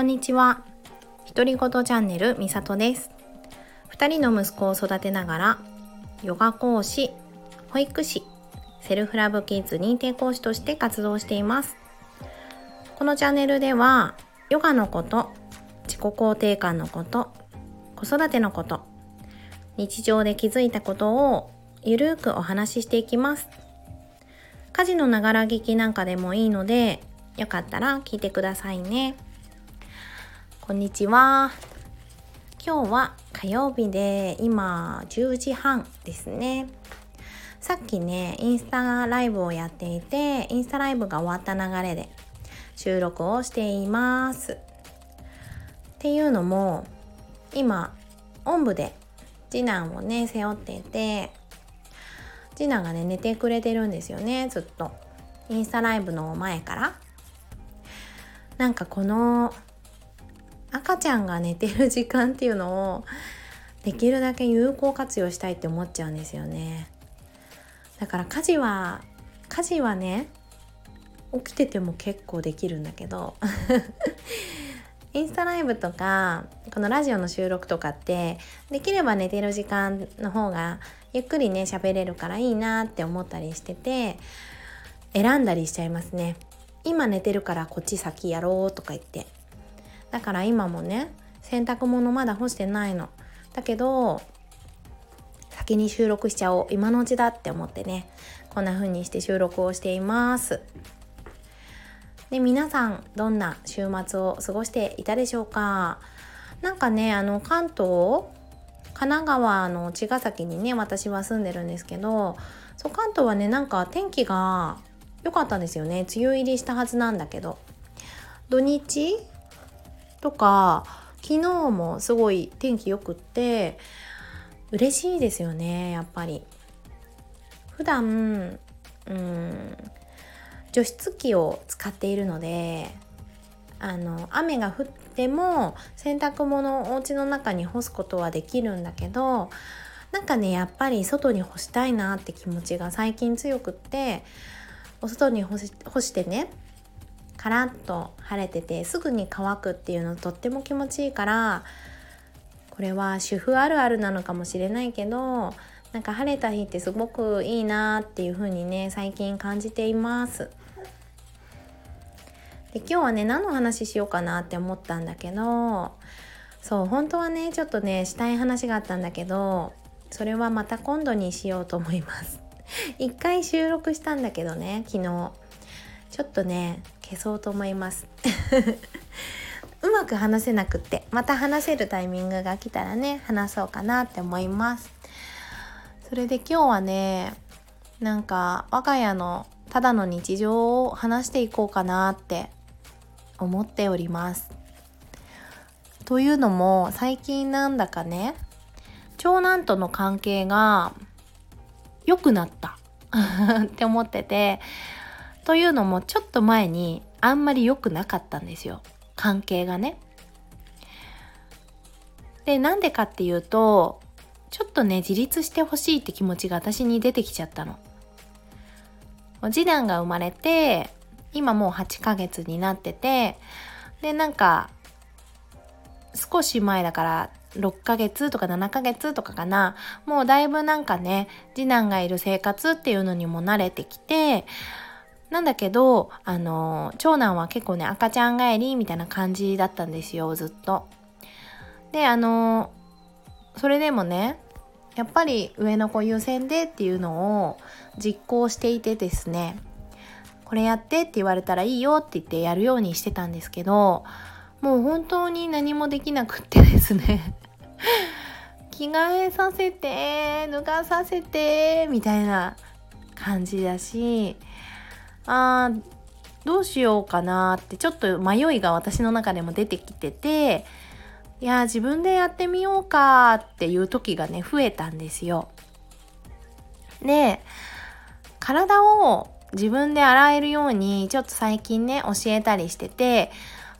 こんにちは。独り言チャンネルみさとです。二人の息子を育てながら、ヨガ講師、保育士、セルフラブキッズ認定講師として活動しています。このチャンネルでは、ヨガのこと、自己肯定感のこと、子育てのこと、日常で気づいたことをゆるーくお話ししていきます。家事のながら聞きなんかでもいいので、よかったら聞いてくださいね。こんにちは。今日は火曜日で今10時半ですね。さっきね、インスタライブをやっていて、インスタライブが終わった流れで収録をしています。っていうのも、今、おんぶで次男をね、背負っていて、次男がね、寝てくれてるんですよね、ずっと。インスタライブの前から。なんかこの赤ちゃんが寝てる時間っていうのをできるだけ有効活用したいって思っちゃうんですよね。だから家事は家事はね起きてても結構できるんだけど インスタライブとかこのラジオの収録とかってできれば寝てる時間の方がゆっくりね喋れるからいいなって思ったりしてて選んだりしちゃいますね。今寝てるからこっち先やろうとか言って。だから今もね洗濯物まだ干してないの。だけど先に収録しちゃおう。今のうちだって思ってね。こんな風にして収録をしています。で皆さんどんな週末を過ごしていたでしょうか？なんかねあの関東神奈川の茅ヶ崎にね私は住んでるんですけどそう関東はねなんか天気が良かったんですよね。梅雨入りしたはずなんだけど。土日とか昨日もすごい天気よくって嬉しいですよねやっぱり。普段うん除湿機を使っているのであの雨が降っても洗濯物をお家の中に干すことはできるんだけどなんかねやっぱり外に干したいなって気持ちが最近強くってお外に干し干してねカラッと晴れててすぐに乾くっていうのとっても気持ちいいからこれは主婦あるあるなのかもしれないけどなんか晴れた日ってすごくいいなっていう風にね最近感じています。で今日はね何の話しようかなって思ったんだけどそう本当はねちょっとねしたい話があったんだけどそれはまた今度にしようと思います。一回収録したんだけどね昨日。ちょっとね消そうと思います。うまく話せなくってまた話せるタイミングが来たらね話そうかなって思います。それで今日はねなんか我が家のただの日常を話していこうかなって思っております。というのも最近なんだかね長男との関係が良くなった。って思っててというのもちょっと前にあんまり良くなかったんですよ関係がね。でなんでかっていうとちょっとね自立してほしいって気持ちが私に出てきちゃったの。次男が生まれて今もう8ヶ月になっててでなんか少し前だから6ヶ月とか7ヶ月とかかなもうだいぶなんかね次男がいる生活っていうのにも慣れてきてなんだけどあの長男は結構ね赤ちゃん帰りみたいな感じだったんですよずっと。であのそれでもねやっぱり上の子優先でっていうのを実行していてですねこれやってって言われたらいいよって言ってやるようにしてたんですけどもう本当に何もできなくってですね着替えさせて脱がさせてみたいな感じだしあーどうしようかなってちょっと迷いが私の中でも出てきてていや自分でやってみようかっていう時がね増えたんですよ。で体を自分で洗えるようにちょっと最近ね教えたりしてて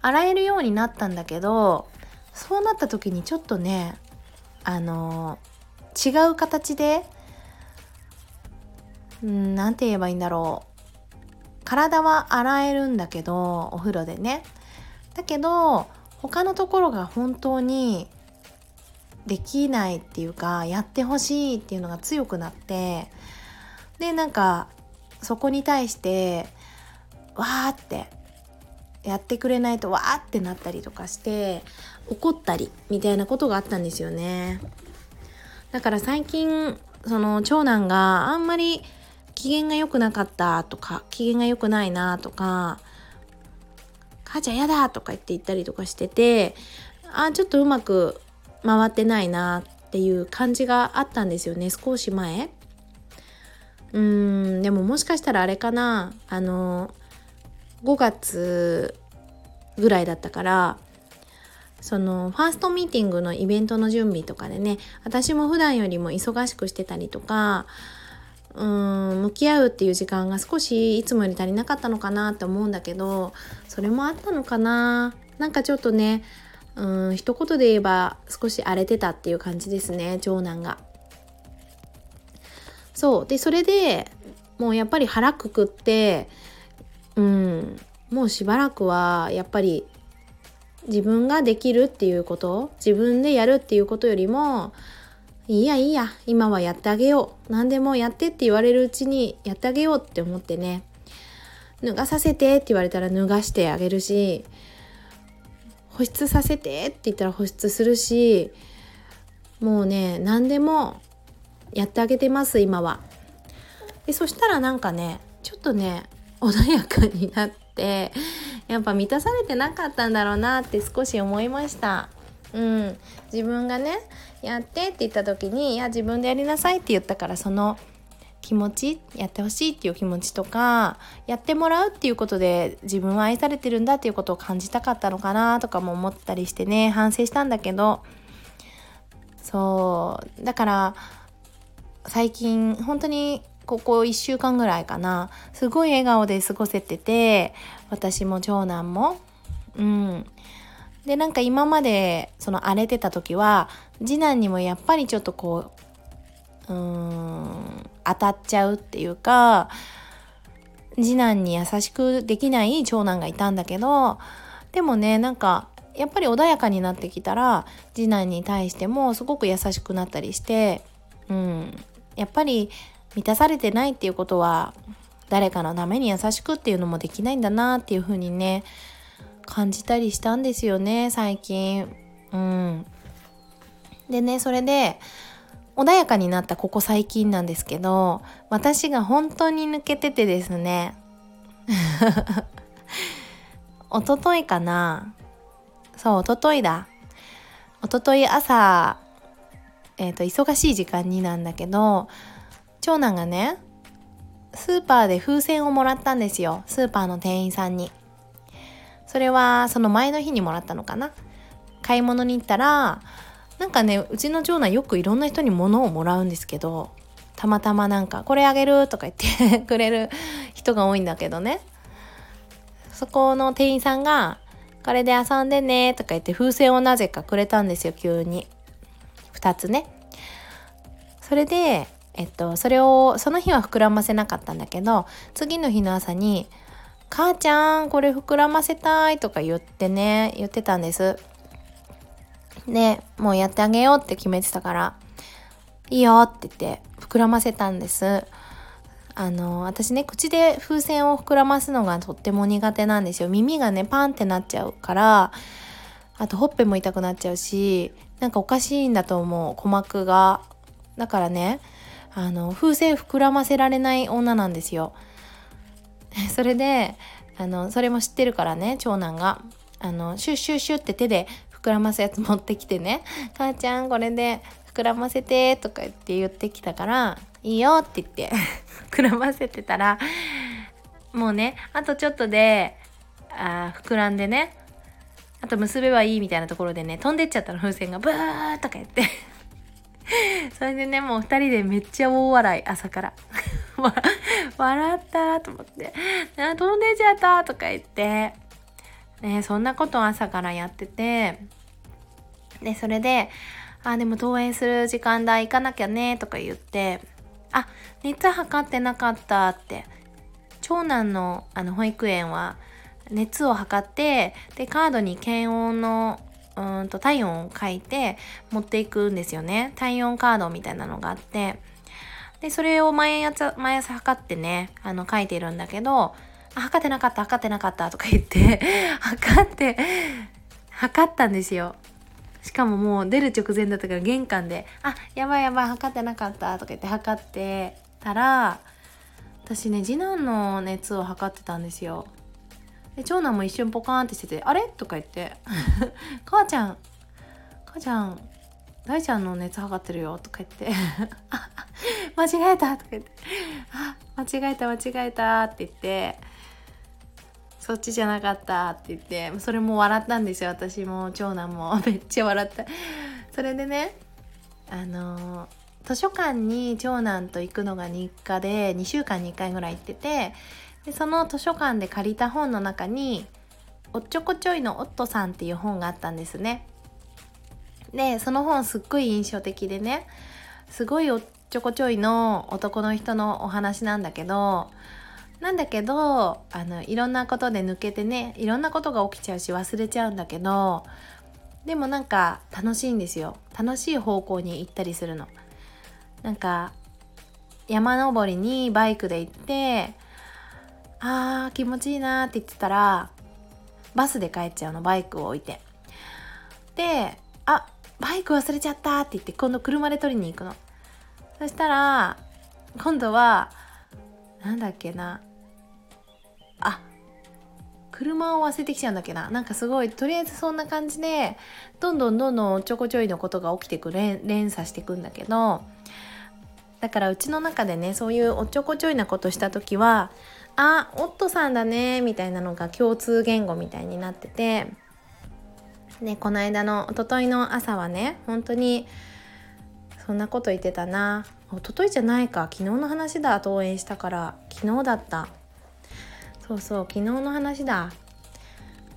洗えるようになったんだけどそうなった時にちょっとねあの違う形でうん何て言えばいいんだろう体は洗えるんだけどお風呂でね。だけど他のところが本当にできないっていうかやってほしいっていうのが強くなってでなんかそこに対してわーってやってくれないとわーってなったりとかして怒ったりみたいなことがあったんですよね。だから最近その長男があんまり機嫌が良くなかったとか機嫌が良くないなとか母ちゃんやだとか言って言ったりとかしててあちょっとうまく回ってないなっていう感じがあったんですよね少し前。うーんでももしかしたらあれかなあの5月ぐらいだったからそのファーストミーティングのイベントの準備とかでね私も普段よりも忙しくしてたりとかうん向き合うっていう時間が少しいつもより足りなかったのかなって思うんだけどそれもあったのかななんかちょっとねうん一言で言えば少し荒れてたっていう感じですね長男が。そうでそれでもうやっぱり腹くくってうんもうしばらくはやっぱり自分ができるっていうこと自分でやるっていうことよりもいいやいいや今はやってあげよう。何でもやってって言われるうちにやってあげようって思ってね。脱がさせてって言われたら脱がしてあげるし保湿させてって言ったら保湿するしもうね何でもやってあげてます今は。でそしたらなんかねちょっとね穏やかになってやっぱ満たされてなかったんだろうなって少し思いました。うん。自分がねやってって言った時にいや自分でやりなさいって言ったからその気持ちやってほしいっていう気持ちとかやってもらうっていうことで自分は愛されてるんだっていうことを感じたかったのかなとかも思ったりしてね反省したんだけどそう。だから最近本当にここ1週間ぐらいかなすごい笑顔で過ごせてて私も長男も。うん。でなんか今までその荒れてた時は次男にもやっぱりちょっとこううーん当たっちゃうっていうか次男に優しくできない長男がいたんだけどでもねなんかやっぱり穏やかになってきたら次男に対してもすごく優しくなったりしてうんやっぱり満たされてないっていうことは誰かのために優しくっていうのもできないんだなっていう風にね感じたりしたんですよね最近。うん、でねそれで穏やかになったここ最近なんですけど私が本当に抜けててですね一昨日かな。そう一昨日だ。一昨日朝えっ、ー、と忙しい時間になんだけど長男がねスーパーで風船をもらったんですよ。スーパーの店員さんに。それはその前の日にもらったのかな？買い物に行ったらなんかねうちの長男よくいろんな人に物をもらうんですけどたまたまなんか「これあげる」とか言って くれる人が多いんだけどね。そこの店員さんが「これで遊んでね」とか言って風船をなぜかくれたんですよ急に。2つね。それでえっとそれをその日は膨らませなかったんだけど次の日の朝に「母ちゃんこれ膨らませたい」とか言ってね言ってたんです。でもうやってあげようって決めてたから「いいよ」って言って膨らませたんです。あの私ね口で風船を膨らますのがとっても苦手なんですよ。耳がねパンってなっちゃうからあとほっぺも痛くなっちゃうしなんかおかしいんだと思う鼓膜が。だからねあの風船膨らませられない女なんですよ。それであのそれも知ってるからね長男が。あのシュッシュッシュって手で膨らますやつ持ってきてね「母ちゃんこれで膨らませて」とか言って言ってきたから「いいよ」って言って 膨らませてたらもうねあとちょっとであ膨らんでねあと結べばいいみたいなところでね飛んでっちゃったの風船が。ブーとか言って。それでねもう2人でめっちゃ大笑い朝から。笑ったと思って。あ飛んでっちゃったとか言って。ねそんなこと朝からやってて。でそれであでも登園する時間だ行かなきゃねとか言って。あ熱測ってなかったって。長男のあの保育園は熱を測ってでカードに検温のうんと体温を書いて持っていくんですよね。体温カードみたいなのがあって。でそれを毎朝毎朝測ってねあの書いてるんだけどあ測ってなかった測ってなかったとか言って 測って測ったんですよ。しかももう出る直前だったから玄関で「あやばいやばい測ってなかった」とか言って測ってたら私ね次男の熱を測ってたんですよ。で長男も一瞬ポカーンってしてて「あれ?」とか言って「母ちゃん母ちゃん大ちゃんの熱測ってるよ」とか言って「あ間違えた」とか言って「あ間違えた間違えた」って言ってそっちじゃなかったって言って。それも笑ったんですよ。私も長男も。めっちゃ笑った。それでねあの図書館に長男と行くのが日課で2週間に1回ぐらい行っててでその図書館で借りた本の中に「おっちょこちょいのオットさん」っていう本があったんですね。でその本すっごい印象的でねすごいおっちょこちょいの男の人のお話なんだけどなんだけどあのいろんなことで抜けてねいろんなことが起きちゃうし忘れちゃうんだけどでもなんか楽しいんですよ。楽しい方向に行ったりするの。なんか山登りにバイクで行ってあー気持ちいいなって言ってたらバスで帰っちゃうのバイクを置いて。であバイク忘れちゃったって言って今度車で取りに行くの。そしたら今度はなんだっけな。あ車を忘れてきちゃうんだっけな。なんかすごいとりあえずそんな感じでどんどんどんどんちょこちょいのことが起きてく連連鎖していくんだけど。だからうちの中でねそういうおっちょこちょいなことした時はあオットさんだねみたいなのが共通言語みたいになってて。ねこの間のおとといの朝はね本当にそんなこと言ってたな。おとといじゃないか。昨日の話だ。登園したから。昨日だった。そうそう昨日の話だ。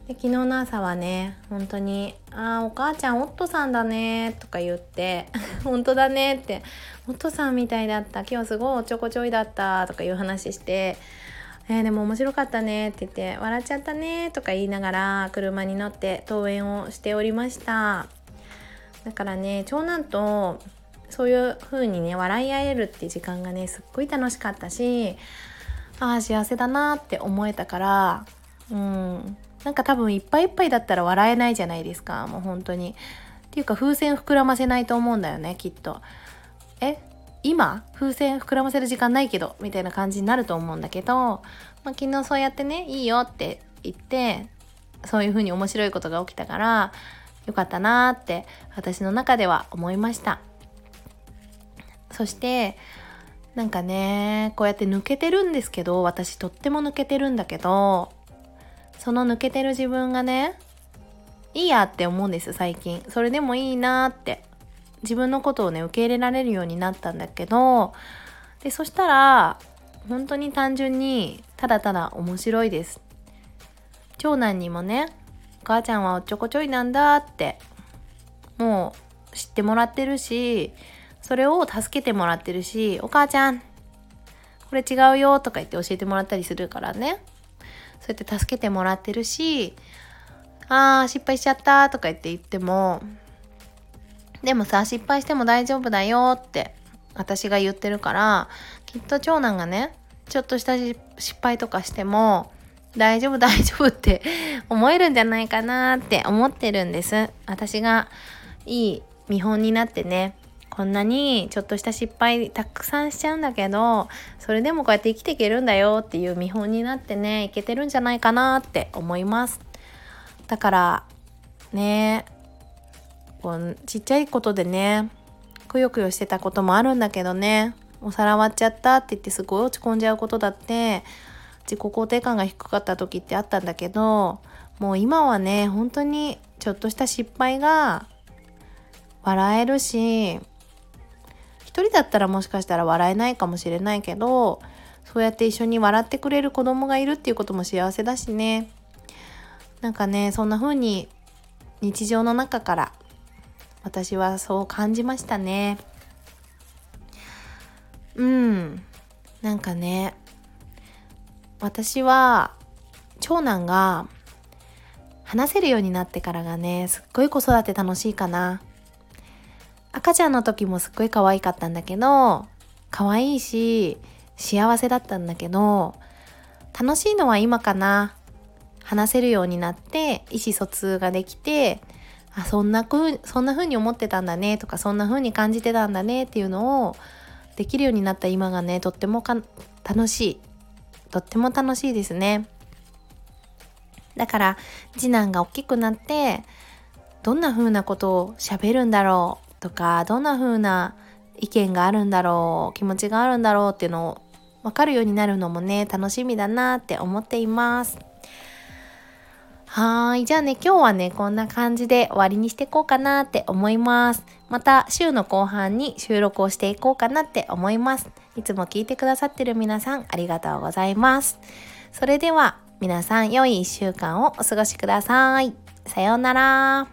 で昨日の朝はね本当に「ああお母ちゃんオットさんだね」とか言って「本当だね」って「オットさんみたいだった。今日すごいおちょこちょいだった」とかいう話して「えー、でも面白かったね」って言って「笑っちゃったね」とか言いながら車に乗って登園をしておりました。だからね長男とそういう風にね笑い合えるって時間がねすっごい楽しかったしああ幸せだなって思えたからうん。なんか多分いっぱいいっぱいだったら笑えないじゃないですかもう本当に。っていうか風船膨らませないと思うんだよねきっと。え？今風船膨らませる時間ないけどみたいな感じになると思うんだけど、まあ、昨日そうやってねいいよって言ってそういう風に面白いことが起きたからよかったなーって私の中では思いました。そしてなんかねこうやって抜けてるんですけど私とっても抜けてるんだけどその抜けてる自分がねいいやって思うんです最近。それでもいいなって。自分のことをね受け入れられるようになったんだけどでそしたら本当に単純にただただ面白いです。長男にもねお母ちゃんはおっちょこちょいなんだってもう知ってもらってるしそれを助けてもらってるしお母ちゃんこれ違うよとか言って教えてもらったりするからね。そうやって助けてもらってるしあー失敗しちゃったとか言って言ってもでもさ失敗しても大丈夫だよって私が言ってるからきっと長男がねちょっとした失敗とかしても大丈夫大丈夫って思えるんじゃないかなって思ってるんです。私がいい見本になってねこんなにちょっとした失敗たくさんしちゃうんだけどそれでもこうやって生きていけるんだよっていう見本になってねいけてるんじゃないかなって思います。だからねこうちっちゃいことでねくよくよしてたこともあるんだけどねお皿割っちゃったって言ってすごい落ち込んじゃうことだって自己肯定感が低かった時ってあったんだけどもう今はね本当にちょっとした失敗が笑えるし一人だったらもしかしたら笑えないかもしれないけどそうやって一緒に笑ってくれる子供がいるっていうことも幸せだしね。なんかねそんな風に日常の中から私はそう感じましたね。うん。なんかね私は長男が話せるようになってからがねすっごい子育て楽しいかな。赤ちゃんの時もすっごい可愛かったんだけど可愛いし幸せだったんだけど楽しいのは今かな。話せるようになって意思疎通ができてあそんなふそんな風に思ってたんだねとかそんな風に感じてたんだねっていうのをできるようになった今がねとっても楽しい。とっても楽しいですね。だから次男が大きくなってどんな風なことを喋るんだろうとかどんな風な意見があるんだろう気持ちがあるんだろうっていうのを分かるようになるのもね楽しみだなって思っています。はい。じゃあね、今日はね、こんな感じで終わりにしていこうかなって思います。また週の後半に収録をしていこうかなって思います。いつも聞いてくださってる皆さんありがとうございます。それでは皆さん良い1週間をお過ごしください。さようなら。